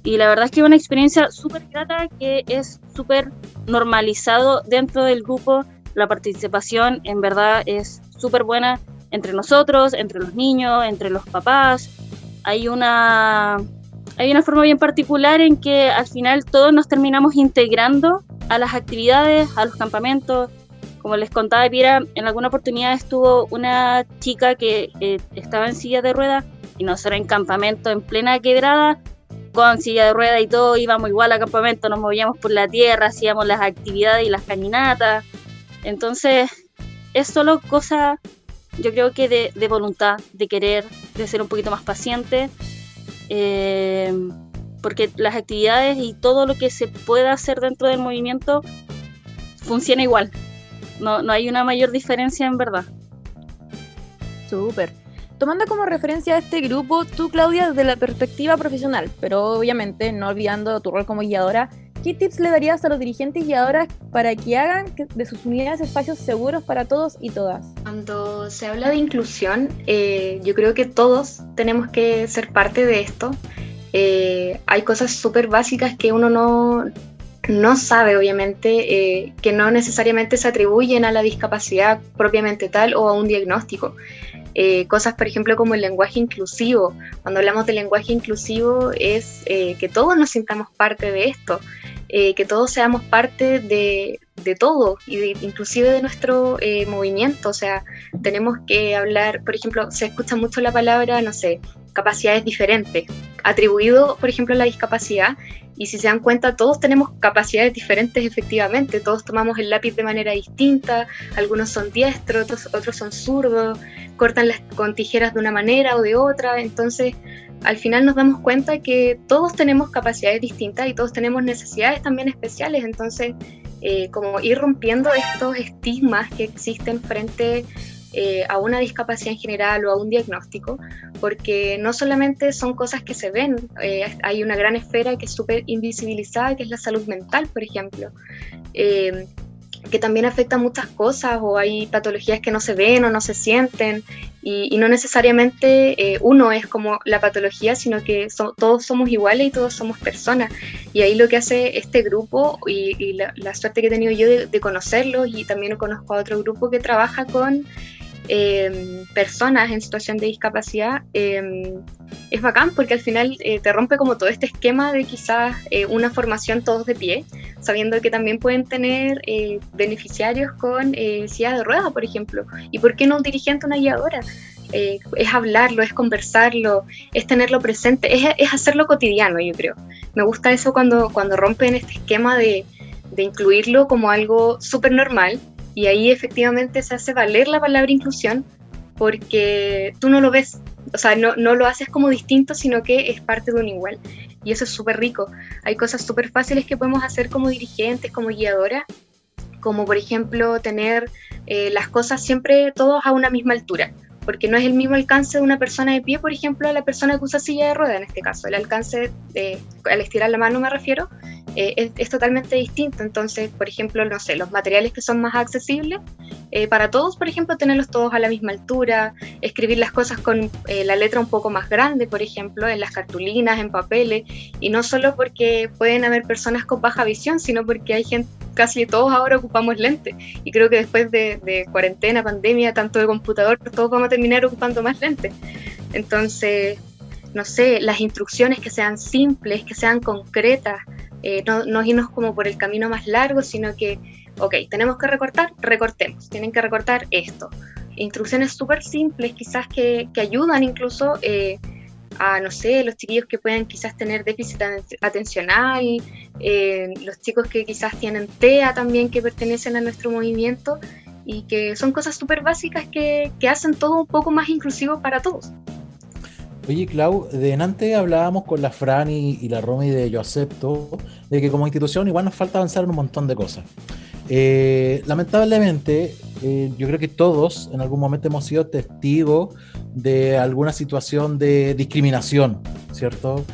Y la verdad es que es una experiencia súper grata que es súper normalizado dentro del grupo. La participación en verdad es súper buena entre nosotros, entre los niños, entre los papás. Hay una, hay una forma bien particular en que al final todos nos terminamos integrando a las actividades, a los campamentos, como les contaba Piera, en alguna oportunidad estuvo una chica que eh, estaba en silla de ruedas y nosotros en campamento en plena quebrada, con silla de ruedas y todo, íbamos igual a campamento, nos movíamos por la tierra, hacíamos las actividades y las caminatas. Entonces, es solo cosa, yo creo que de, voluntad, de querer, de ser un poquito más paciente. Eh, porque las actividades y todo lo que se pueda hacer dentro del movimiento funciona igual. No, no hay una mayor diferencia en verdad. Súper. Tomando como referencia a este grupo, tú, Claudia, desde la perspectiva profesional, pero obviamente no olvidando tu rol como guiadora, ¿qué tips le darías a los dirigentes y guiadoras para que hagan de sus unidades espacios seguros para todos y todas? Cuando se habla de inclusión, eh, yo creo que todos tenemos que ser parte de esto. Eh, hay cosas súper básicas que uno no, no sabe, obviamente, eh, que no necesariamente se atribuyen a la discapacidad propiamente tal o a un diagnóstico. Eh, cosas, por ejemplo, como el lenguaje inclusivo. Cuando hablamos de lenguaje inclusivo es eh, que todos nos sintamos parte de esto, que todos seamos parte de, de todo, y inclusive de nuestro movimiento. O sea, tenemos que hablar, por ejemplo, se escucha mucho la palabra, no sé, capacidades diferentes, atribuido, por ejemplo, a la discapacidad, y si se dan cuenta, todos tenemos capacidades diferentes efectivamente, todos tomamos el lápiz de manera distinta, algunos son diestros, otros, otros son zurdos, cortan las con tijeras de una manera o de otra, entonces al final nos damos cuenta que todos tenemos capacidades distintas y todos tenemos necesidades también especiales, entonces eh, como ir rompiendo estos estigmas que existen frente eh, a una discapacidad en general o a un diagnóstico, porque no solamente son cosas que se ven, eh, hay una gran esfera que es súper invisibilizada, que es la salud mental, por ejemplo. Eh, que también afecta muchas cosas o hay patologías que no se ven o no se sienten Y, no necesariamente eh, uno es como la patología, sino que todos somos iguales y todos somos personas. Y ahí lo que hace este grupo y, la, suerte que he tenido yo de, de conocerlos y también conozco a otro grupo que trabaja con Em, personas en situación de discapacidad, em, es bacán porque al final eh, te rompe como todo este esquema de quizás eh, una formación todos de pie, sabiendo que también pueden tener eh, beneficiarios con silla de ruedas, por ejemplo. ¿Y por qué no un dirigente, una guiadora? es hablarlo, es conversarlo, es tenerlo presente, es, es, hacerlo cotidiano, yo creo. Me gusta eso cuando, cuando rompen este esquema de, de incluirlo como algo súper normal y ahí efectivamente se hace valer la palabra inclusión porque tú no lo ves, o sea, no, no lo haces como distinto, sino que es parte de un igual. Y eso es súper rico. Hay cosas súper fáciles que podemos hacer como dirigentes, como guiadoras, como por ejemplo tener eh, las cosas siempre todos a una misma altura porque no es el mismo alcance de una persona de pie, por ejemplo, a la persona que usa silla de rueda en este caso. El alcance, al estirar la mano me refiero, eh, es, totalmente distinto. Entonces, por ejemplo, no sé, los materiales que son más accesibles eh, para todos, por ejemplo, tenerlos todos a la misma altura, escribir las cosas con eh, la letra un poco más grande, por ejemplo, en las cartulinas, en papeles, y no solo porque pueden haber personas con baja visión, sino porque hay gente casi todos ahora ocupamos lentes. Y creo que después de, cuarentena, pandemia, tanto de computador, todos vamos a terminar ocupando más lentes. Entonces, no sé, las instrucciones que sean simples, que sean concretas, eh, no, no irnos como por el camino más largo, sino que, ok, tenemos que recortar, recortemos, tienen que recortar esto. Instrucciones súper simples, quizás que, que ayudan incluso eh, a, no sé, los chiquillos que pueden quizás tener déficit atencional, eh, los chicos que quizás tienen TEA también que pertenecen a nuestro movimiento y que son cosas súper básicas que, que, hacen todo un poco más inclusivo para todos. Oye, Clau, de antes hablábamos con la Fran y, la Romy de Yo Acepto, de que como institución igual nos falta avanzar en un montón de cosas. Eh, lamentablemente, eh, yo creo que todos en algún momento hemos sido testigos de alguna situación de discriminación, ¿cierto?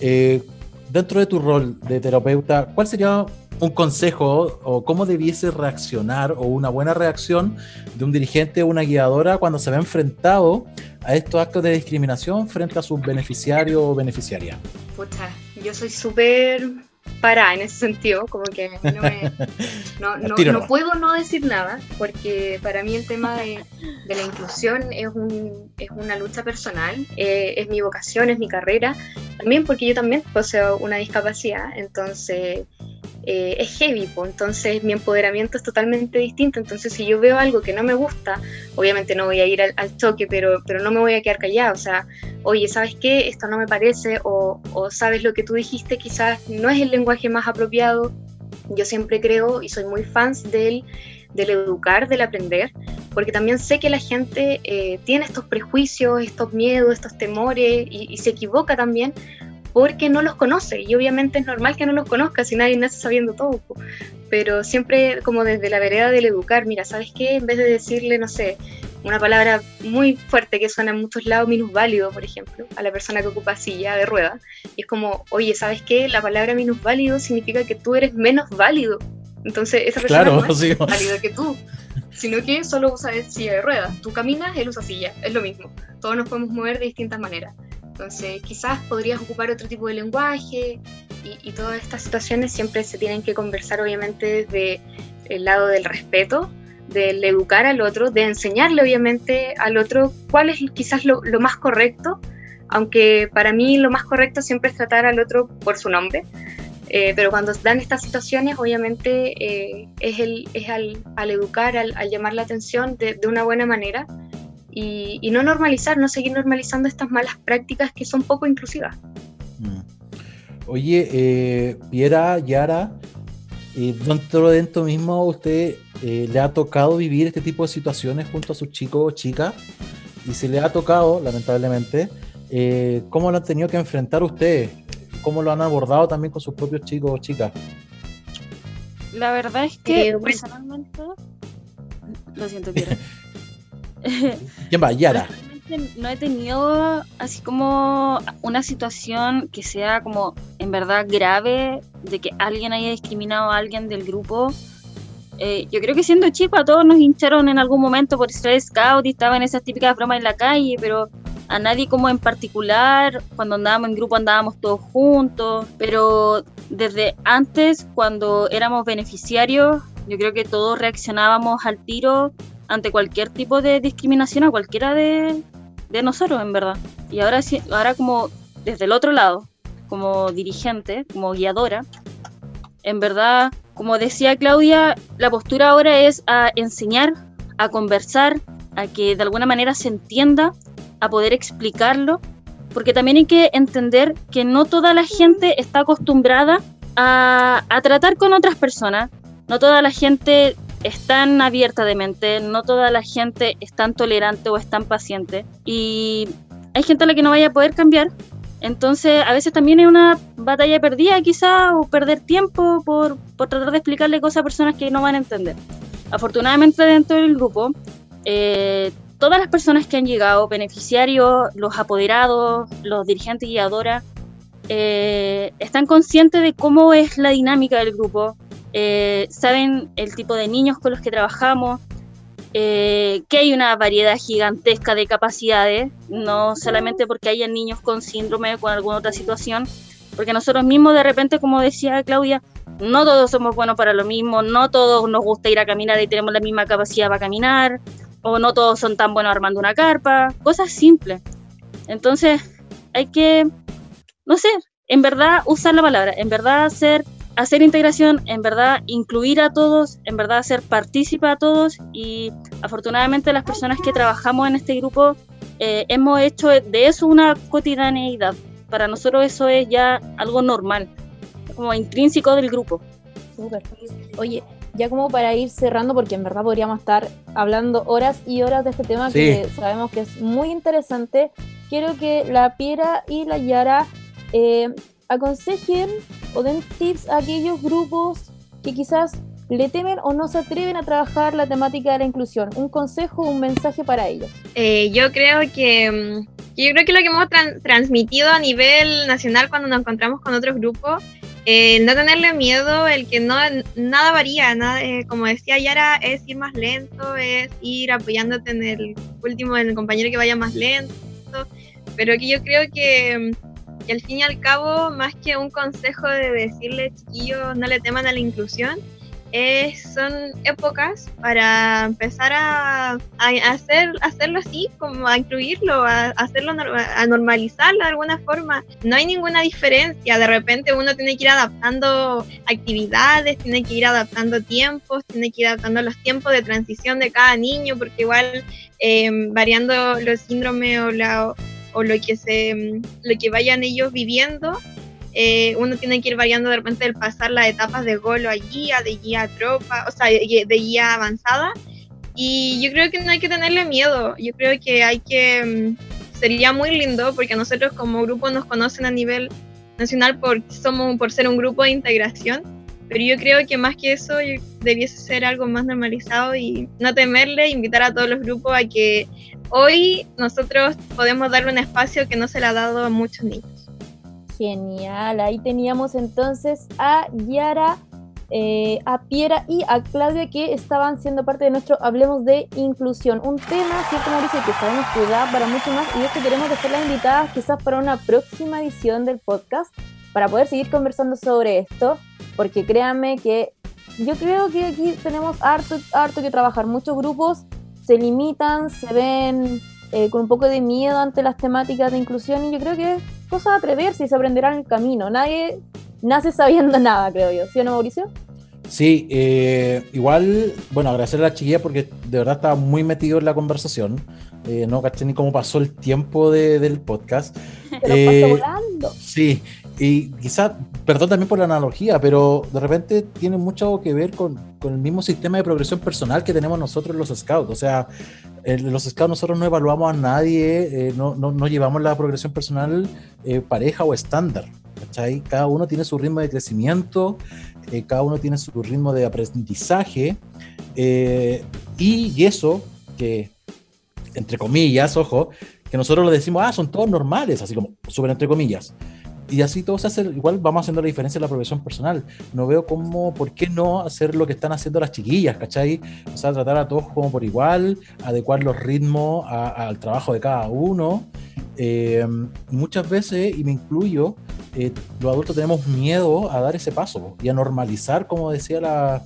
Eh, dentro de tu rol de terapeuta, ¿cuál sería un consejo o cómo debiese reaccionar o una buena reacción de un dirigente o una guiadora cuando se ve enfrentado a estos actos de discriminación frente a sus beneficiarios o beneficiarias? Pucha, yo soy súper para en ese sentido, como que no, no, puedo no decir nada, porque para mí el tema de, la inclusión es, un, es una lucha personal, eh, es mi vocación, es mi carrera, también porque yo también poseo una discapacidad, entonces eh, es heavy, entonces mi empoderamiento es totalmente distinto. Entonces, si yo veo algo que no me gusta, obviamente no voy a ir al, choque, pero, pero no me voy a quedar callada. O sea, oye, ¿sabes qué? Esto no me parece, o, o sabes lo que tú dijiste, quizás no es el lenguaje más apropiado. Yo siempre creo y soy muy fans del, del educar, del aprender, porque también sé que la gente eh, tiene estos prejuicios, estos miedos, estos temores y, y se equivoca también porque no los conoce y obviamente es normal que no los conozca si nadie nace sabiendo todo, pero siempre como desde la vereda del educar, mira, ¿sabes qué? En vez de decirle, no sé, una palabra muy fuerte que suena en muchos lados, minusválido, por ejemplo, a la persona que ocupa silla de rueda, y es como, oye, ¿sabes qué? La palabra minusválido significa que tú eres menos válido. Entonces, esa persona no es válida que tú, sino que solo usa silla de ruedas. Tú caminas, él usa silla, es lo mismo. Todos nos podemos mover de distintas maneras. Entonces, quizás podrías ocupar otro tipo de lenguaje y, todas estas situaciones siempre se tienen que conversar, obviamente, desde el lado del respeto, del educar al otro, de enseñarle, obviamente, al otro cuál es quizás lo, más correcto, aunque para mí lo más correcto siempre es tratar al otro por su nombre. Eh, pero cuando dan estas situaciones, obviamente eh, es, el, es al, educar, al, llamar la atención de, de una buena manera y, no normalizar, no seguir normalizando estas malas prácticas que son poco inclusivas. Mm. Oye, eh, Piera, Yara, eh, dentro de esto mismo, ¿usted eh, le ha tocado vivir este tipo de situaciones junto a sus chicos o chicas? Y si le ha tocado, lamentablemente, eh, ¿cómo lo han tenido que enfrentar ustedes? ¿Cómo lo han abordado también con sus propios chicos o chicas? La verdad es que personalmente, lo siento, Piera. ¿Quién va? Yara. No he tenido así como una situación que sea como en verdad grave de que alguien haya discriminado a alguien del grupo eh, yo creo que siendo chico a todos nos hincharon en algún momento por ser scout y estaban esas típicas bromas en la calle, pero a nadie como en particular, cuando andábamos en grupo andábamos todos juntos, pero desde antes, cuando éramos beneficiarios, yo creo que todos reaccionábamos al tiro ante cualquier tipo de discriminación a cualquiera de, de nosotros, en verdad. Y ahora, ahora como desde el otro lado, como dirigente, como guiadora, en verdad, como decía Claudia, la postura ahora es a enseñar, a conversar, a que de alguna manera se entienda, a poder explicarlo, porque también hay que entender que no toda la gente está acostumbrada a, a tratar con otras personas, no toda la gente es tan de mente, no toda la gente es tan tolerante o es tan paciente. Y hay gente a la que no vaya a poder cambiar. Entonces, a veces también es una batalla perdida, quizá, o perder tiempo por, por, tratar de explicarle cosas a personas que no van a entender. Afortunadamente, dentro del grupo, eh, todas las personas que han llegado, beneficiarios, los apoderados, los dirigentes guiadoras, eh, están conscientes de cómo es la dinámica del grupo, eh, saben el tipo de niños con los que trabajamos, eh, que hay una variedad gigantesca de capacidades, no solamente porque haya niños con síndrome o con alguna otra situación, porque nosotros mismos de repente, como decía Claudia, no todos somos buenos para lo mismo, no todos nos gusta ir a caminar y tenemos la misma capacidad para caminar, o no todos son tan buenos armando una carpa, cosas simples. Entonces, hay que, no sé, en verdad usar la palabra, en verdad ser hacer integración, en verdad incluir a todos, en verdad hacer partícipe a todos y afortunadamente las personas que trabajamos en este grupo eh, hemos hecho de eso una cotidianeidad. Para nosotros eso es ya algo normal, como intrínseco del grupo. Súper. Oye, ya como para ir cerrando, porque en verdad podríamos estar hablando horas y horas de este tema que sabemos que es muy interesante, quiero que la Piera y la Yara eh, aconsejen o den tips a aquellos grupos que quizás le temen o no se atreven a trabajar la temática de la inclusión. Un consejo, un mensaje para ellos. Eh, yo creo que mm, yo creo que lo que hemos transmitido a nivel nacional cuando nos encontramos con otros grupos, eh, no tenerle miedo, el que no nada varía, nada, eh, como decía Yara, es ir más lento, es ir apoyándote en el último, en el compañero que vaya más lento, pero que yo creo que mm, y al fin y al cabo, más que un consejo de decirle, chiquillos, no le teman a la inclusión, son épocas para empezar a, hacer, hacerlo así, como a incluirlo, a, hacerlo, a normalizarlo de alguna forma. No hay ninguna diferencia. De repente uno tiene que ir adaptando actividades, tiene que ir adaptando tiempos, tiene que ir adaptando los tiempos de transición de cada niño, porque igual eh, variando los síndromes o la o lo que, se, mm, lo que vayan ellos viviendo, eh, uno tiene que ir variando de repente el pasar las etapas de golo a guía, de guía a tropa, o sea, de guía avanzada. Y yo creo que no hay que tenerle miedo, yo creo que hay que, mm, sería muy lindo porque nosotros como grupo nos conocen a nivel nacional por, somos, por ser un grupo de integración, pero yo creo que más que eso debiese ser algo más normalizado y no temerle, invitar a todos los grupos a que hoy nosotros podemos darle un espacio que no se le ha dado a muchos niños. Genial, ahí teníamos entonces a Yara, eh, a Piera y a Claudia que estaban siendo parte de nuestro Hablemos de Inclusión. Un tema, cierto Mauricio, que sabemos que da para mucho más y es que queremos dejarlas invitadas quizás para una próxima edición del podcast para poder seguir conversando sobre esto, porque créanme que yo creo que aquí tenemos harto, harto que trabajar. Muchos grupos se limitan, se ven eh, con un poco de miedo ante las temáticas de inclusión y yo creo que es cosa de atreverse y se aprenderá en el camino. Nadie nace sabiendo nada, creo yo. ¿Sí o no, Mauricio? Sí, eh, igual, bueno, agradecer a la chiquilla porque de verdad estaba muy metido en la conversación. Eh, no caché ni cómo pasó el tiempo del podcast. Pero pasó volando. Sí, y quizás, perdón también por la analogía, pero de repente tiene mucho que ver con, con el mismo sistema de progresión personal que tenemos nosotros los scouts. O sea, en los scouts nosotros no evaluamos a nadie, eh, no, no, no, llevamos la progresión personal eh, pareja o estándar. ¿cachai? Cada uno tiene su ritmo de crecimiento, eh, cada uno tiene su ritmo de aprendizaje, y, eso que, entre comillas, ojo, que nosotros lo decimos, ah, son todos normales, así como súper entre comillas y así todo se hace, igual vamos haciendo la diferencia en la profesión personal. No veo cómo, por qué no hacer lo que están haciendo las chiquillas, ¿cachai? O sea, tratar a todos como por igual, adecuar los ritmos al trabajo de cada uno. Eh, muchas veces, y me incluyo, eh, los adultos tenemos miedo a dar ese paso y a normalizar, como decía la,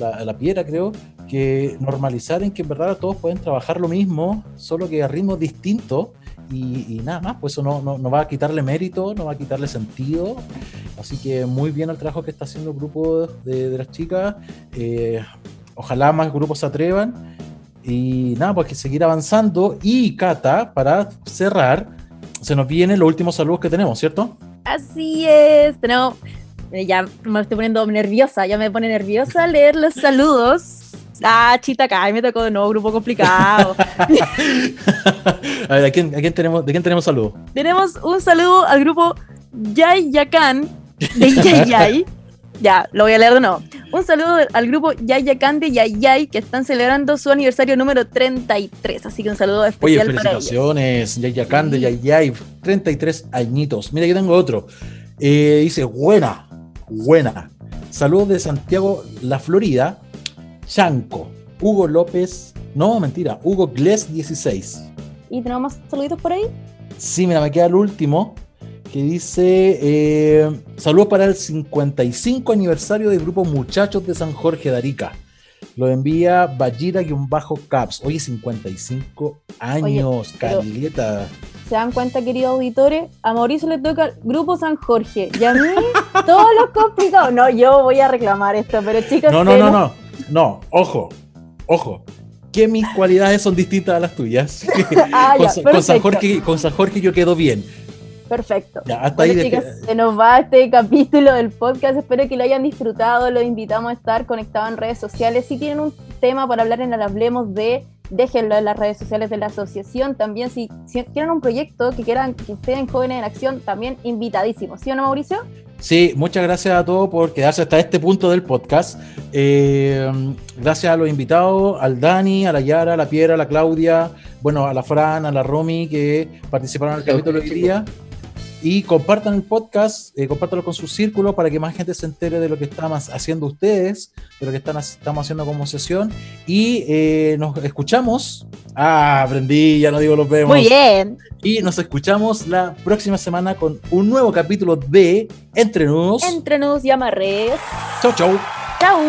la, la piedra, creo, que normalizar en que en verdad todos pueden trabajar lo mismo, solo que a ritmos distintos y, nada más, pues eso no, no, va a quitarle mérito, no va a quitarle sentido. Así que muy bien el trabajo que está haciendo el grupo de, las chicas. Eh, ojalá más grupos se atrevan. Y nada, pues que seguir avanzando. Y Cata, para cerrar, se nos vienen los últimos saludos que tenemos, ¿cierto? Así es, tenemos. Ya me estoy poniendo nerviosa, ya me pone nerviosa leer los saludos Ah, chita acá, me tocó de nuevo, grupo complicado. a ver, ¿a quién, tenemos, ¿de quién tenemos saludo? Tenemos un saludo al grupo Yay Yakan de Yay Yay. Ya, lo voy a leer de nuevo. Un saludo al grupo Yay Yakan de Yay Yay que están celebrando su aniversario número 33. Así que un saludo especial Oye, felicitaciones, Yay Yakan de Yay Yay, 33 añitos. Mira, yo tengo otro. Eh, dice, buena, buena. Saludos de Santiago, la Florida. Chanco, Hugo López, no, mentira, Hugo Gles 16. ¿Y tenemos más saluditos por ahí? Sí, mira, me queda el último, que dice, eh, saludos para el 55 aniversario del grupo Muchachos de San Jorge de Arica. Lo envía Ballira-Caps. Oye, 55 años, Caleta. ¿Se dan cuenta, queridos auditores? A Mauricio le toca el Grupo San Jorge. Y a mí, todos los complicados. No, yo voy a reclamar esto, pero chicos. No, no, no, no. No, ojo, ojo. Que mis cualidades son distintas a las tuyas. Ah, con, San Jorge, con San Jorge yo quedo bien. Perfecto. Ya, hasta ahí chicas, se nos va este capítulo del podcast. Espero que lo hayan disfrutado. Los invitamos a estar conectados en redes sociales. Si tienen un tema para hablar en el Hablemos de, déjenlo en las redes sociales de la asociación. También, si, si tienen un proyecto que quieran que estén jóvenes en acción, también invitadísimos. ¿Sí o no, Mauricio? Sí, muchas gracias a todos por quedarse hasta este punto del podcast. Eh, gracias a los invitados, al Dani, a la Yara, a la Piera, a la Claudia, bueno, a la Fran, a la Romy que participaron en el capítulo de hoy día y compartan el podcast, eh, compártanlo con su círculo para que más gente se entere de lo que estamos haciendo ustedes, de lo que están, estamos haciendo como sesión. Y eh, nos escuchamos. Ah, aprendí, ya no digo los vemos. Muy bien. Y nos escuchamos la próxima semana con un nuevo capítulo de Entre Nudos. Entre Nudos y Amarres. Chau, chau. Chau.